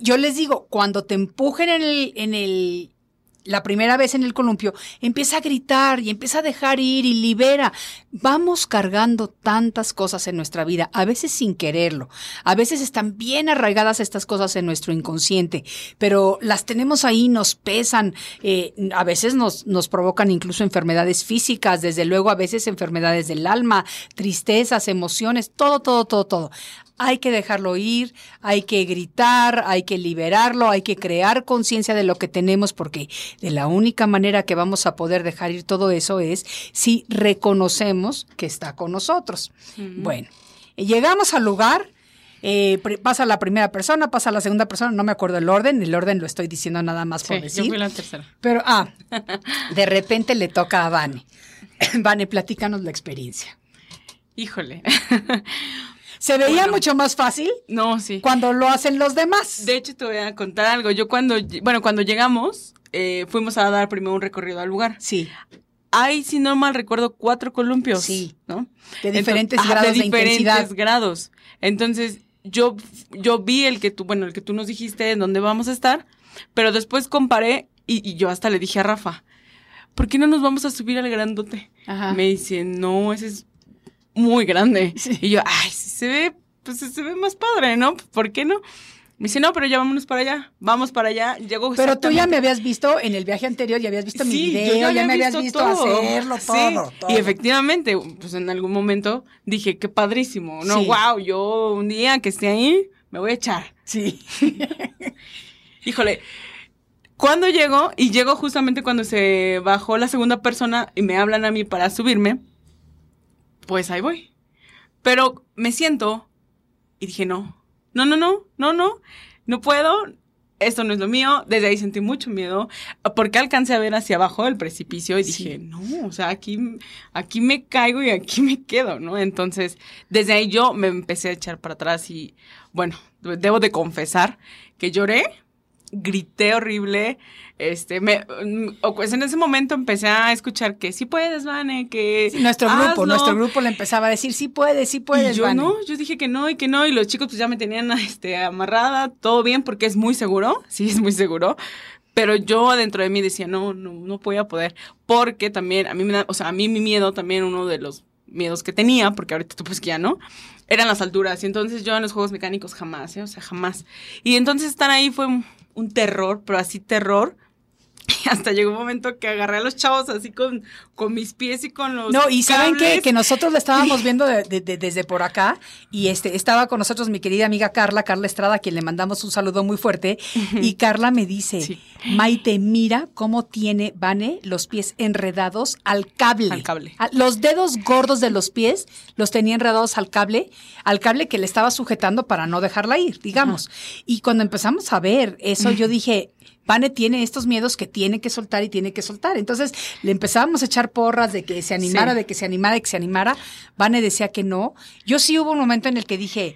yo les digo, cuando te empujen en el, en el, la primera vez en el columpio, empieza a gritar y empieza a dejar ir y libera. Vamos cargando tantas cosas en nuestra vida, a veces sin quererlo. A veces están bien arraigadas estas cosas en nuestro inconsciente, pero las tenemos ahí, nos pesan, eh, a veces nos, nos provocan incluso enfermedades físicas, desde luego a veces enfermedades del alma, tristezas, emociones, todo, todo, todo, todo hay que dejarlo ir, hay que gritar, hay que liberarlo, hay que crear conciencia de lo que tenemos, porque de la única manera que vamos a poder dejar ir todo eso es si reconocemos que está con nosotros. Bueno, llegamos al lugar. Eh, pasa la primera persona, pasa la segunda persona, no me acuerdo el orden, el orden lo estoy diciendo nada más por decir. Yo fui la tercera. Pero, ah, de repente le toca a Vane. Vane, platícanos la experiencia. Híjole. ¿Se veía mucho más fácil? No, sí. Cuando lo hacen los demás. De hecho, te voy a contar algo. Yo cuando, bueno, cuando llegamos, eh, fuimos a dar primero un recorrido al lugar. Sí. Hay, si no mal recuerdo, cuatro columpios. Sí. ¿No? De diferentes grados de, de diferentes intensidad. grados. Entonces, yo, yo vi el que tú, bueno, el que tú nos dijiste en dónde vamos a estar, pero después comparé y, y yo hasta le dije a Rafa, ¿por qué no nos vamos a subir al grandote? Ajá. Me dice, no, ese es muy grande. Y yo, ay, si se ve, pues se ve más padre, ¿no? ¿Por qué no? Me dice, no, pero ya vámonos para allá. Vamos para allá. Llegó Pero tú ya me habías visto en el viaje anterior, ya habías visto mi Sí, yo video, ya ya, me habías visto todo. hacerlo Sí, todo. Y efectivamente, pues en algún momento dije, qué padrísimo, ¿no? Sí. Wow, yo un día que esté ahí, me voy a echar. Sí. Híjole, cuando llego, y llego justamente cuando se bajó la segunda persona y me hablan a mí para subirme, pues ahí voy. Pero me siento y dije, no, no, no, no, no, no, no puedo, esto no es lo mío. Desde ahí sentí mucho miedo porque alcancé a ver hacia abajo el precipicio y Sí. dije, no, o sea, aquí, aquí me caigo y aquí me quedo, ¿no? Entonces, desde ahí yo me empecé a echar para atrás y, bueno, debo de confesar que lloré, grité horrible, este, me, pues en ese momento empecé a escuchar que sí puedes, Vane, que Nuestro grupo, nuestro grupo le empezaba a decir, sí puedes, sí puedes, y yo Vane". no, yo dije que no y que no, y los chicos pues ya me tenían este, amarrada, todo bien, porque es muy seguro, sí, es muy seguro. Pero yo adentro de mí decía, no, no, no voy a poder. Porque también, a mí me da, o sea, a mí mi miedo también, uno de los miedos que tenía, porque ahorita tú pues que ya no, eran las alturas. Y entonces yo en los juegos mecánicos jamás, ¿eh? o sea, jamás. Y entonces estar ahí fue un, terror, pero así terror. Y hasta llegó un momento que agarré a los chavos así con, con mis pies y con los. No, y saben qué? que nosotros la estábamos viendo de- de- de- desde por acá y este estaba con nosotros mi querida amiga Carla, Carla Estrada, a quien le mandamos un saludo muy fuerte. Y Carla me dice, Sí. Maite, mira cómo tiene Vane los pies enredados al cable. Al cable. A- Los dedos gordos de los pies los tenía enredados al cable, al cable que le estaba sujetando para no dejarla ir, digamos. Y cuando empezamos a ver eso, yo dije, Vane tiene estos miedos que tiene que soltar y tiene que soltar. Entonces le empezábamos a echar porras de que se animara, Sí. de que se animara, de que se animara. Vane decía que no. Yo sí hubo un momento en el que dije,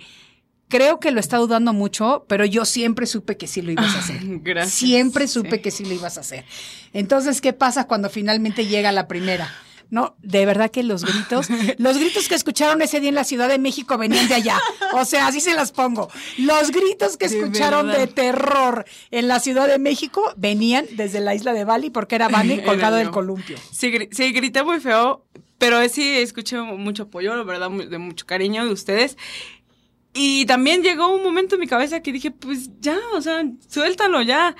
creo que lo está dudando mucho, pero yo siempre supe que sí lo ibas a hacer. Gracias. Siempre supe Sí. que sí lo ibas a hacer. Entonces, ¿qué pasa cuando finalmente llega la primera? No, de verdad que los gritos, los gritos que escucharon ese día en la Ciudad de México venían de allá. O sea, así se las pongo. Los gritos que escucharon de terror en la Ciudad de México venían desde la isla de Bali porque era Era colgado del columpio. Sí, sí, grité muy feo, pero sí escuché mucho apoyo, la verdad, de mucho cariño de ustedes. Y también llegó un momento en mi cabeza que dije, pues ya, o sea, suéltalo ya.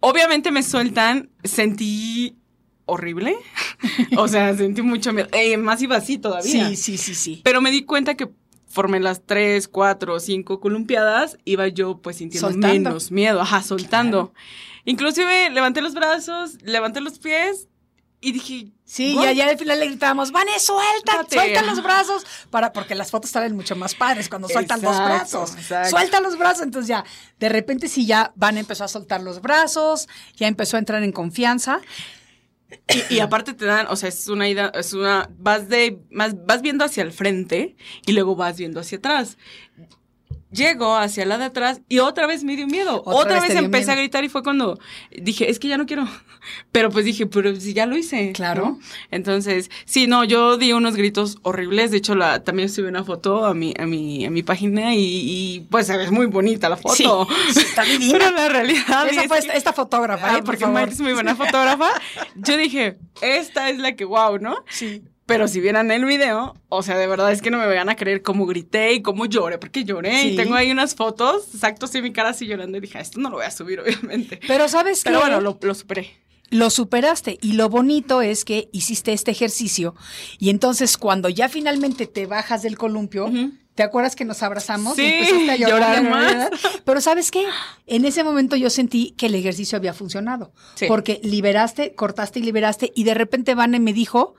Obviamente me sueltan, sentí horrible. o sea, sentí mucho miedo. Eh, más iba así todavía. Sí, sí, sí, sí. Pero me di cuenta que formé las tres, cuatro, cinco columpiadas, iba yo pues sintiendo Soltando. menos miedo, ajá, soltando. Inclusive levanté los brazos, levanté los pies y dije, Sí, "What?". ya, ya al final le gritábamos, Vane, suelta, Suéltate. suelta los brazos, para, porque las fotos salen mucho más padres cuando sueltan los brazos. exacto. Suelta los brazos, entonces ya, de repente sí ya Vane empezó a soltar los brazos, ya empezó a entrar en confianza. Y, aparte te dan, o sea, es una ida, es una, vas de, más, vas viendo hacia el frente y luego vas viendo hacia atrás. Llego hacia la de atrás y otra vez me dio miedo. Otra Otra, vez empecé miedo. a gritar y fue cuando dije, es que ya no quiero. Pero pues dije, pero si ya lo hice. Claro. ¿no? Entonces, sí, no, yo di unos gritos horribles. De hecho, la, también subí una foto a mi, a mi, a mi página y, y, pues se ve muy bonita la foto. Sí, sí, está divina. Pero la realidad Esa es fue esta, esta fotógrafa, Ah, ¿eh? por porque. Maite es muy buena fotógrafa. Yo dije, esta es la que wow, ¿no? Sí. Pero si vieran el video, o sea, de verdad es que no me van a creer cómo grité y cómo lloré, porque lloré. Sí. Y tengo ahí unas fotos, exacto, sí, mi cara así llorando. Y dije, "Ah, esto no lo voy a subir, obviamente. Pero sabes Pero qué? bueno, lo, lo superé. lo superaste y lo bonito es que hiciste este ejercicio y entonces cuando ya finalmente te bajas del columpio. ¿te acuerdas que nos abrazamos? Sí, y empezaste a llorar, llorar más. Pero ¿sabes qué? En ese momento yo sentí que el ejercicio había funcionado, Sí. porque liberaste, cortaste y liberaste y de repente Vane me dijo,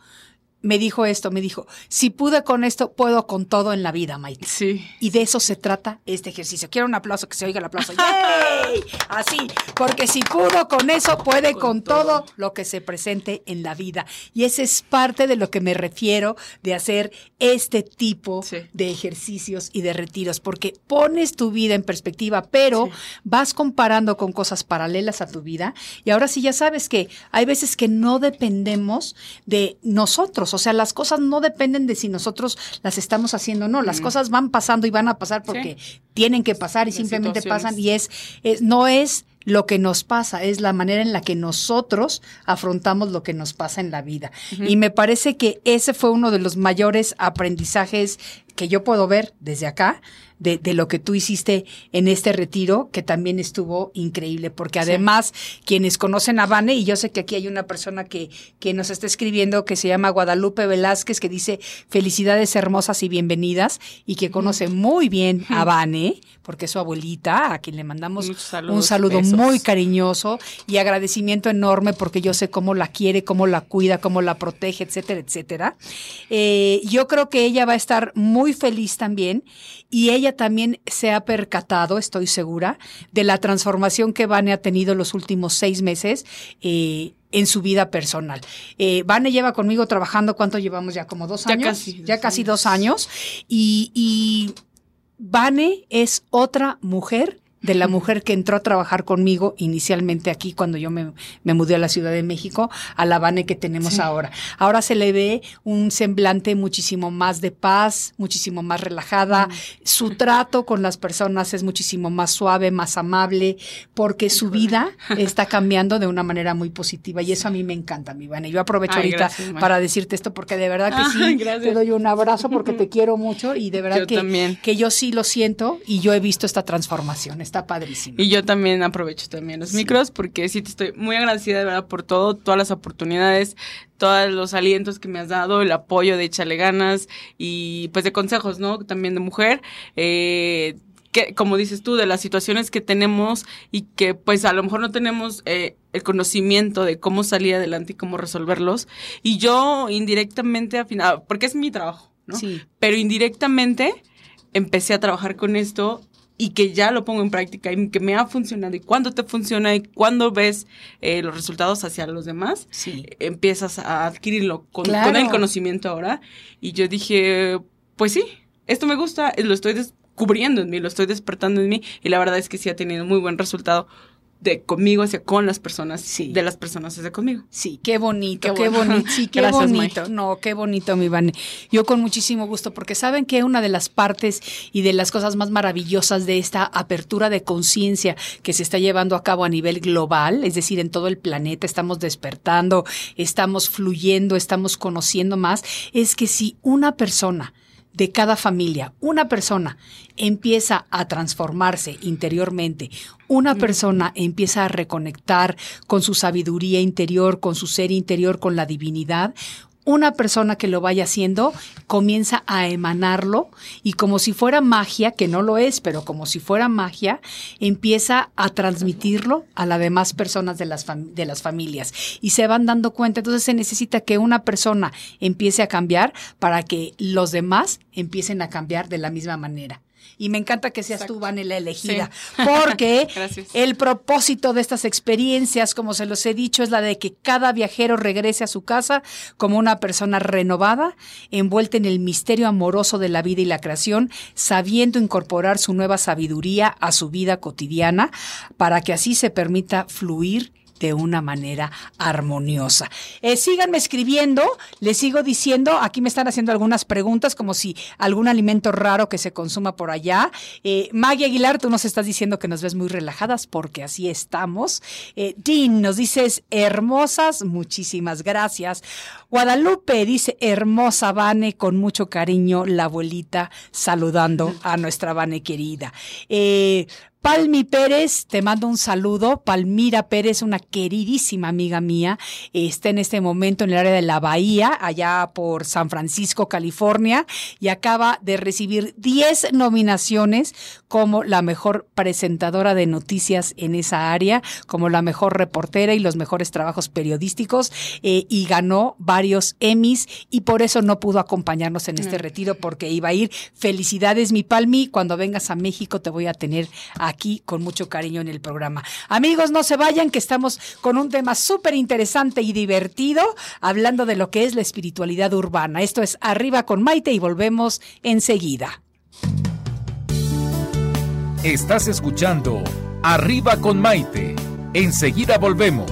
me dijo esto, me dijo, si pude con esto, puedo con todo en la vida, Maite. Sí. Y de eso se trata este ejercicio. Quiero un aplauso, que se oiga el aplauso. ¡Yay! Así, porque si pudo con eso, puede con, Con todo. todo. lo que se presente en la vida. Y ese es parte de lo que me refiero de hacer este tipo Sí. de ejercicios y de retiros, porque pones tu vida en perspectiva, pero Sí. vas comparando con cosas paralelas a tu vida. Y ahora sí ya sabes que hay veces que no dependemos de nosotros. O sea, las cosas no dependen de si nosotros las estamos haciendo o no. Las cosas van pasando y van a pasar porque tienen que pasar y Las simplemente pasan. Y es, es- no es lo que nos pasa, es la manera en la que nosotros afrontamos lo que nos pasa en la vida. Y me parece que ese fue uno de los mayores aprendizajes que yo puedo ver desde acá, de, de lo que tú hiciste en este retiro, que también estuvo increíble, porque además quienes conocen a Vane, y yo sé que aquí hay una persona que, que nos está escribiendo que se llama Guadalupe Velázquez, que dice felicidades hermosas y bienvenidas, y que conoce muy bien a Vane, porque es su abuelita, a quien le mandamos saludos, un saludo besos. muy cariñoso y agradecimiento enorme porque yo sé cómo la quiere, cómo la cuida, cómo la protege, etcétera, etcétera. Eh, yo creo que ella va a estar muy feliz también y ella también se ha percatado, estoy segura, de la transformación que Vane ha tenido los últimos seis meses. eh, en su vida personal. Eh, Vane lleva conmigo trabajando, ¿cuánto llevamos ya? ¿Como dos Ya años? casi ya dos casi años. dos años. Y, y Vane es otra mujer de la mujer que entró a trabajar conmigo inicialmente aquí cuando yo me, me mudé a la Ciudad de México, a la Vane que tenemos ahora. Ahora se le ve un semblante muchísimo más de paz, muchísimo más relajada. Su trato con las personas es muchísimo más suave, más amable, porque su vida está cambiando de una manera muy positiva y eso a mí me encanta, mi Vane. Yo aprovecho Ay, ahorita gracias, para decirte esto porque de verdad que sí, te doy un abrazo porque te quiero mucho y de verdad Yo que, también. que yo sí lo siento y yo he visto esta transformación, está padrísimo. Y yo también aprovecho también los micros porque sí te estoy muy agradecida de verdad por todo, todas las oportunidades, todos los alientos que me has dado, el apoyo de échale ganas y pues de consejos, ¿no? También de mujer. Eh, que, como dices tú, de las situaciones que tenemos y que pues a lo mejor no tenemos eh, el conocimiento de cómo salir adelante y cómo resolverlos. Y yo indirectamente, al final, porque es mi trabajo, ¿no? Sí. Pero indirectamente empecé a trabajar con esto y que ya lo pongo en práctica y que me ha funcionado y cuando te funciona y cuando ves eh, los resultados hacia los demás, Sí. empiezas a adquirirlo con, Claro. con el conocimiento ahora. Y yo dije, pues sí, esto me gusta, lo estoy descubriendo en mí, lo estoy despertando en mí y la verdad es que sí ha tenido muy buen resultado de conmigo hacia con las personas, Sí. de las personas hacia conmigo. Sí, qué bonito, Qué bonito, sí, qué Gracias, May. bonito. No, qué bonito, mi Vane. Yo con muchísimo gusto, porque saben que una de las partes y de las cosas más maravillosas de esta apertura de conciencia que se está llevando a cabo a nivel global, es decir, en todo el planeta, estamos despertando, estamos fluyendo, estamos conociendo más, es que si una persona de cada familia, una persona empieza a transformarse interiormente, una persona empieza a reconectar con su sabiduría interior, con su ser interior, con la divinidad, una persona que lo vaya haciendo comienza a emanarlo y como si fuera magia, que no lo es, pero como si fuera magia, empieza a transmitirlo a las demás personas de las, de las familias y se van dando cuenta. Entonces se necesita que una persona empiece a cambiar para que los demás empiecen a cambiar de la misma manera. Y me encanta que seas tú, Vane, la elegida, porque el propósito de estas experiencias, como se los he dicho, es la de que cada viajero regrese a su casa como una persona renovada, envuelta en el misterio amoroso de la vida y la creación, sabiendo incorporar su nueva sabiduría a su vida cotidiana, para que así se permita fluir de una manera armoniosa. Eh, síganme escribiendo, les sigo diciendo, aquí me están haciendo algunas preguntas como si algún alimento raro que se consuma por allá. Eh, Maggie Aguilar, tú nos estás diciendo que nos ves muy relajadas porque así estamos. Eh, Dean, nos dices hermosas, muchísimas gracias. Guadalupe dice hermosa Vane, con mucho cariño, la abuelita saludando a nuestra Vane querida. Eh, Palmi Pérez, te mando un saludo. Palmira Pérez, una queridísima amiga mía, está en este momento en el área de la Bahía, allá por San Francisco, California, y acaba de recibir 10 nominaciones como la mejor presentadora de noticias en esa área, como la mejor reportera y los mejores trabajos periodísticos, eh, y ganó varios Emmys, y por eso no pudo acompañarnos en este retiro porque iba a ir. Felicidades, mi Palmi. Cuando vengas a México te voy a tener aquí con mucho cariño en el programa. Amigos, no se vayan, que estamos con un tema súper interesante y divertido, hablando de lo que es la espiritualidad urbana. Esto es Arriba con Maite y volvemos enseguida. Estás escuchando Arriba con Maite. Enseguida volvemos.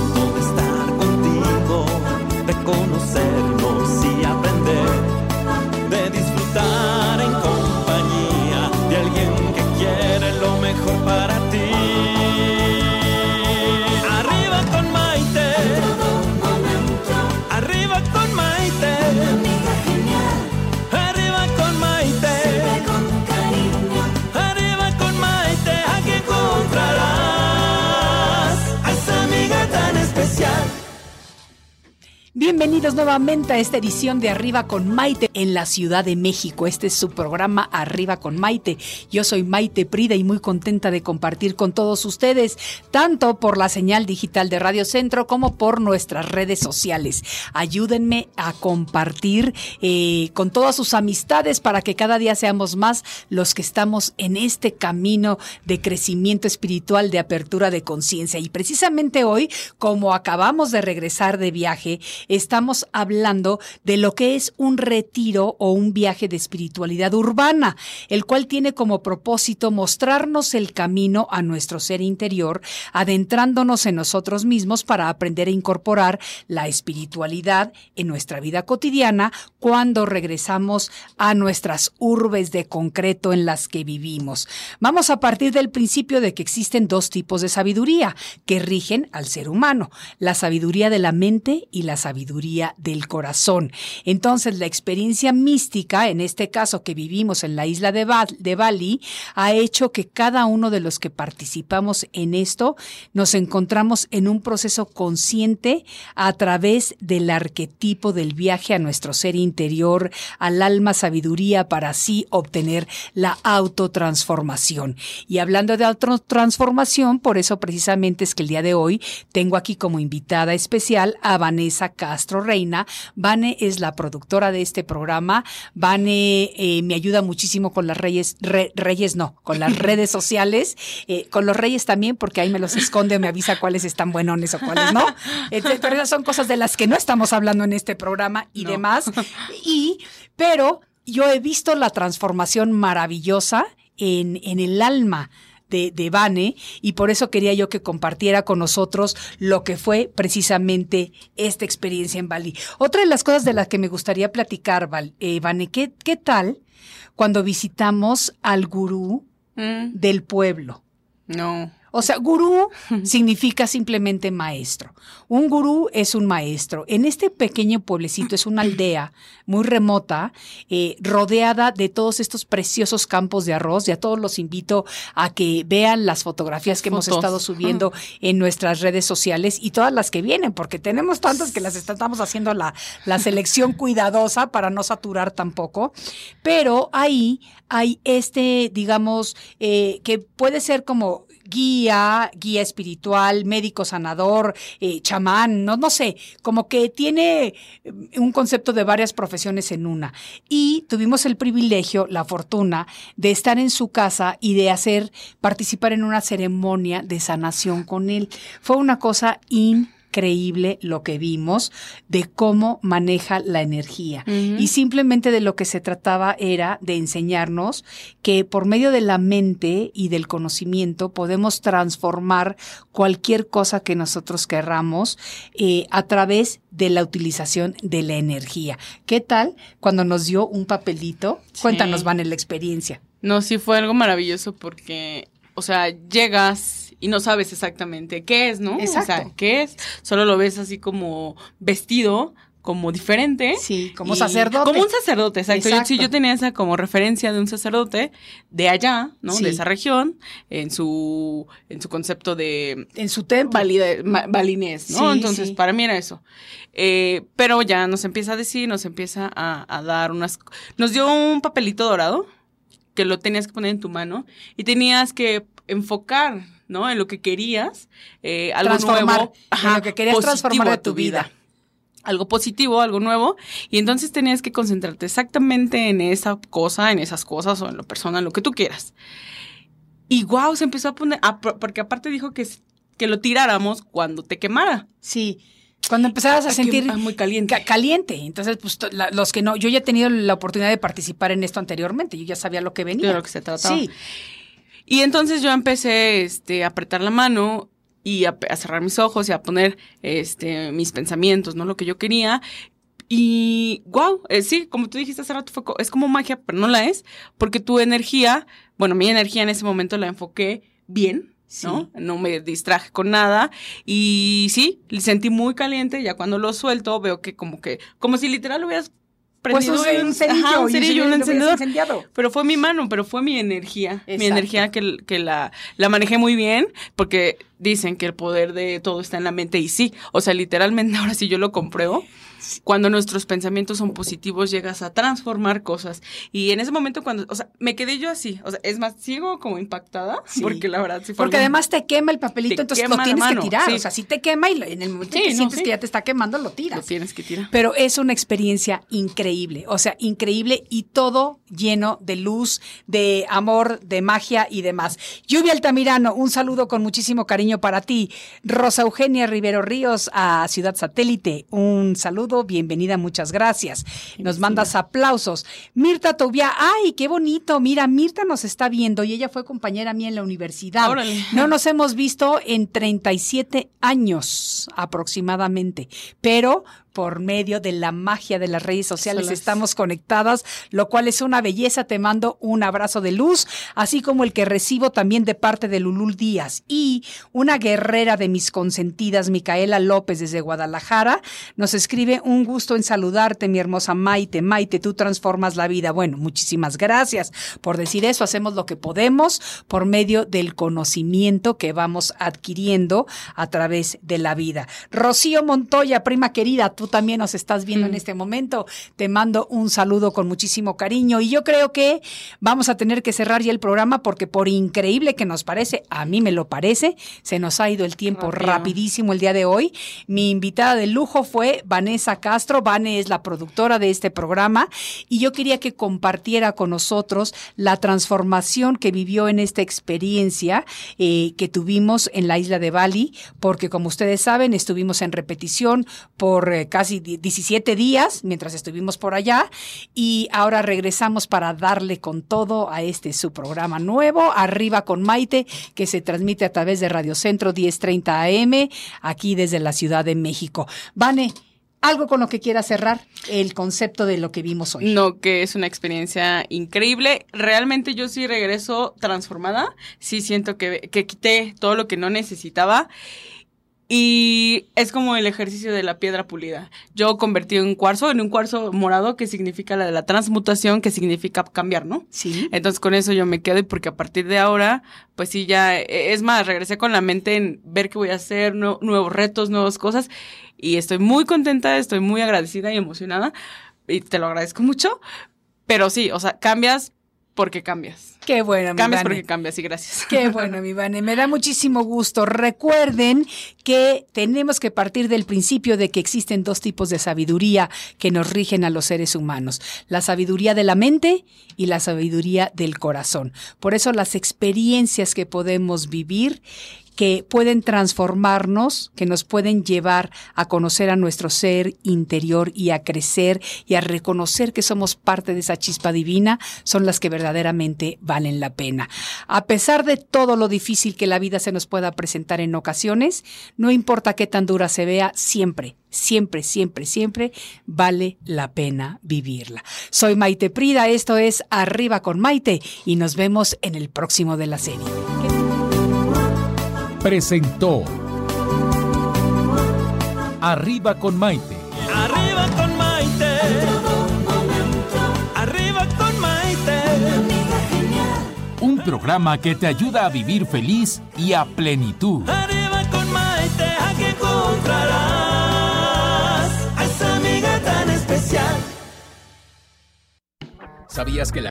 Bienvenidos nuevamente a esta edición de Arriba con Maite en la Ciudad de México. Este es su programa Arriba con Maite. Yo soy Maite Prida y muy contenta de compartir con todos ustedes, tanto por la señal digital de Radio Centro como por nuestras redes sociales. Ayúdenme a compartir eh, con todas sus amistades para que cada día seamos más los que estamos en este camino de crecimiento espiritual, de apertura de conciencia. Y precisamente hoy, como acabamos de regresar de viaje, estamos hablando de lo que es un retiro o un viaje de espiritualidad urbana, el cual tiene como propósito mostrarnos el camino a nuestro ser interior, adentrándonos en nosotros mismos para aprender a incorporar la espiritualidad en nuestra vida cotidiana cuando regresamos a nuestras urbes de concreto en las que vivimos. Vamos a partir del principio de que existen dos tipos de sabiduría que rigen al ser humano, la sabiduría de la mente y la sabiduría del corazón. Entonces, la experiencia mística, en este caso que vivimos en la isla de, de Bali, ha hecho que cada uno de los que participamos en esto nos encontramos en un proceso consciente a través del arquetipo del viaje a nuestro ser interior, al alma sabiduría para así obtener la autotransformación. Y hablando de autotransformación, por eso precisamente es que el día de hoy tengo aquí como invitada especial a Vanessa Castro Reina. Vane es la productora de este programa. Vane eh, me ayuda muchísimo con las reyes, reyes no, con las redes sociales, eh, con los reyes también, porque ahí me los esconde, me avisa cuáles están buenones o cuáles no. pero esas son cosas de las que no estamos hablando en este programa y demás. Y, pero yo he visto la transformación maravillosa en, en el alma de, de Vane y por eso quería yo que compartiera con nosotros lo que fue precisamente esta experiencia en Bali. Otra de las cosas de las que me gustaría platicar, eh, Vane, ¿qué, ¿qué, tal cuando visitamos al gurú mm. del pueblo? No. O sea, gurú significa simplemente maestro. Un gurú es un maestro. En este pequeño pueblecito es una aldea muy remota, eh, rodeada de todos estos preciosos campos de arroz. Y a todos los invito a que vean las fotografías que hemos estado subiendo en nuestras redes sociales y todas las que vienen, porque tenemos tantas que las estamos haciendo la, la selección cuidadosa para no saturar tampoco. Pero ahí hay este, digamos, eh, que puede ser como guía, guía espiritual, médico sanador, eh, chamán, no, no sé, como que tiene eh, un concepto de varias profesiones en una. Y tuvimos el privilegio, la fortuna de estar en su casa y de hacer, participar en una ceremonia de sanación con él. Fue una cosa increíble increíble lo que vimos de cómo maneja la energía. Y simplemente de lo que se trataba era de enseñarnos que por medio de la mente y del conocimiento podemos transformar cualquier cosa que nosotros querramos eh, a través de la utilización de la energía. ¿Qué tal cuando nos dio un papelito? Cuéntanos, Van, la experiencia. No, sí fue algo maravilloso porque, o sea, llegas y no sabes exactamente qué es, ¿no? Exacto. O sea, qué es. Solo lo ves así como vestido, como diferente. Sí, como sacerdote. Como un sacerdote, exacto. Yo, sí, yo tenía esa como referencia de un sacerdote de allá, ¿no? De esa región, en su, en su concepto de... En su templo. balinés, ¿no? Entonces, para mí era eso. Eh, pero ya nos empieza a decir, nos empieza a, a dar unas... Nos dio un papelito dorado que lo tenías que poner en tu mano y tenías que enfocar ¿no? En lo que querías, eh, algo nuevo. en lo que querías transformar de tu vida. Algo positivo, algo nuevo. Y entonces tenías que concentrarte exactamente en esa cosa, en esas cosas o en la persona, en lo que tú quieras. Y wow, se empezó a poner, porque aparte dijo que, que lo tiráramos cuando te quemara. Sí. Cuando empezabas a sentir muy caliente. caliente. Entonces, pues los que no, yo ya he tenido la oportunidad de participar en esto anteriormente, yo ya sabía lo que venía. De lo que se trataba. Sí. Y entonces yo empecé este, a apretar la mano y a, cerrar mis ojos y a poner este, mis pensamientos, ¿no? Lo que yo quería. Y wow, eh, sí, como tú dijiste hace rato, fue, es como magia, pero no la es, porque tu energía, bueno, mi energía en ese momento la enfoqué bien, ¿no? No me distraje con nada. Y sí, sentí muy caliente. Ya cuando lo suelto, veo que como que, como si literal lo hubieras pues un, cerillo, un cerillo, un encendedor. Pero fue mi mano, pero fue mi energía. Mi energía que, que la, la manejé muy bien, porque dicen que el poder de todo está en la mente y sí. O sea, literalmente ahora sí yo lo compruebo. Cuando nuestros pensamientos son positivos, llegas a transformar cosas. Y en ese momento cuando, o sea, me quedé yo así, o sea, es más, sigo como impactada, Sí. porque la verdad sí fue Porque además te quema el papelito, entonces lo tienes que tirar. sí. O sea, si te quema y en el momento Sí, que no, sientes sí. que ya te está quemando, lo tiras. lo tienes que tirar. Pero es una experiencia increíble, o sea, increíble y todo lleno de luz, de amor, de magia y demás. Lluvia Altamirano, un saludo con muchísimo cariño para ti. Rosa Eugenia Rivero Ríos a Ciudad Satélite, un saludo, bienvenida, muchas gracias. Nos mandas aplausos. Mirta Tobia, ay, qué bonito, mira, Mirta nos está viendo y ella fue compañera mía en la universidad. Órale. No nos hemos visto en 37 años aproximadamente, pero por medio de la magia de las redes sociales Solas. estamos conectadas, lo cual es una belleza. Te mando un abrazo de luz, así como el que recibo también de parte de Lulul Díaz y una guerrera de mis consentidas, Micaela López desde Guadalajara, nos escribe un gusto en saludarte, mi hermosa Maite. Maite, tú transformas la vida. Bueno, muchísimas gracias por decir eso. Hacemos lo que podemos por medio del conocimiento que vamos adquiriendo a través de la vida. Rocío Montoya, prima querida, tú también nos estás viendo en Mm. este momento. Te mando un saludo con muchísimo cariño y yo creo que vamos a tener que cerrar ya el programa porque por increíble que nos parece, a mí me lo parece, se nos ha ido el tiempo Rápido. rapidísimo el día de hoy. Mi invitada de lujo fue Vanessa Castro. Vane es la productora de este programa y yo quería que compartiera con nosotros la transformación que vivió en esta experiencia eh, que tuvimos en la isla de Bali, porque como ustedes saben, estuvimos en repetición por eh, casi di- 17 días mientras estuvimos por allá y ahora regresamos para darle con todo a este su programa nuevo, Arriba con Maite, que se transmite a través de Radio Centro 1030 AM, aquí desde la Ciudad de México. Vane, algo con lo que quiera cerrar el concepto de lo que vimos hoy. No, que es una experiencia increíble. Realmente yo sí regreso transformada. Sí siento que, que quité todo lo que no necesitaba. Y es como el ejercicio de la piedra pulida. Yo convertí un cuarzo en un cuarzo morado que significa la de la transmutación, que significa cambiar, ¿no? Sí. Entonces con eso yo me quedo y porque a partir de ahora, pues sí, ya, eh, es más, regresé con la mente en ver qué voy a hacer, nue- nuevos retos, nuevas cosas y estoy muy contenta, estoy muy agradecida y emocionada y te lo agradezco mucho, pero sí, o sea, cambias porque cambias. Qué bueno, mi Cambias Vane. porque cambias y gracias. Qué bueno, mi Vane. Me da muchísimo gusto. Recuerden que tenemos que partir del principio de que existen dos tipos de sabiduría que nos rigen a los seres humanos. La sabiduría de la mente y la sabiduría del corazón. Por eso las experiencias que podemos vivir que pueden transformarnos, que nos pueden llevar a conocer a nuestro ser interior y a crecer y a reconocer que somos parte de esa chispa divina, son las que verdaderamente valen la pena. A pesar de todo lo difícil que la vida se nos pueda presentar en ocasiones, no importa qué tan dura se vea, siempre, siempre, siempre, siempre vale la pena vivirla. Soy Maite Prida, esto es Arriba con Maite y nos vemos en el próximo de la serie. Presentó Arriba con Maite. Arriba con Maite. Arriba con Maite. Un programa que te ayuda a vivir feliz y a plenitud. Arriba con Maite, aquí encontrarás a esa amiga tan especial. ¿Sabías que la